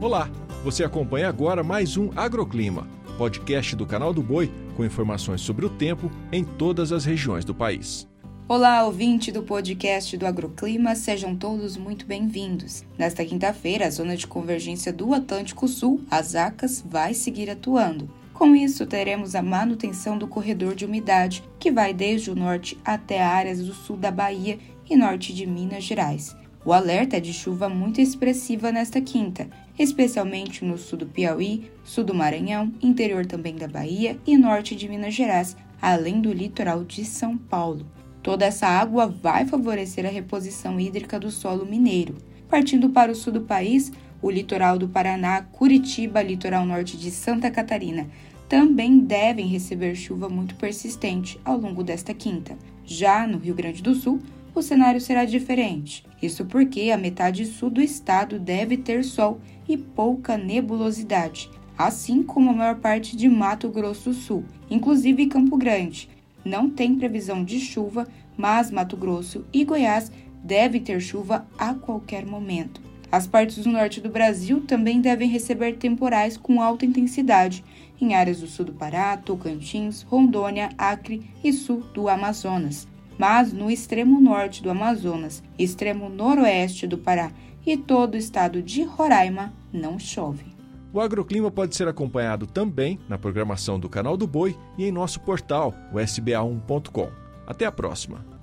Olá, você acompanha agora mais um Agroclima, podcast do canal do Boi com informações sobre o tempo em todas as regiões do país. Olá, ouvinte do podcast do Agroclima, sejam todos muito bem-vindos. Nesta quinta-feira, a zona de convergência do Atlântico Sul, as ACAS, vai seguir atuando. Com isso, teremos a manutenção do corredor de umidade, que vai desde o norte até áreas do sul da Bahia e norte de Minas Gerais. O alerta é de chuva muito expressiva nesta quinta, especialmente no sul do Piauí, sul do Maranhão, interior também da Bahia e norte de Minas Gerais, além do litoral de São Paulo. Toda essa água vai favorecer a reposição hídrica do solo mineiro. Partindo para o sul do país, o litoral do Paraná, Curitiba, litoral norte de Santa Catarina, também devem receber chuva muito persistente ao longo desta quinta. Já no Rio Grande do Sul, o cenário será diferente. Isso porque a metade sul do estado deve ter sol e pouca nebulosidade, assim como a maior parte de Mato Grosso do Sul, inclusive Campo Grande. Não tem previsão de chuva, mas Mato Grosso e Goiás devem ter chuva a qualquer momento. As partes do norte do Brasil também devem receber temporais com alta intensidade, em áreas do sul do Pará, Tocantins, Rondônia, Acre e sul do Amazonas. Mas no extremo norte do Amazonas, extremo noroeste do Pará e todo o estado de Roraima não chove. O agroclima pode ser acompanhado também na programação do Canal do Boi e em nosso portal, o sba1.com. Até a próxima!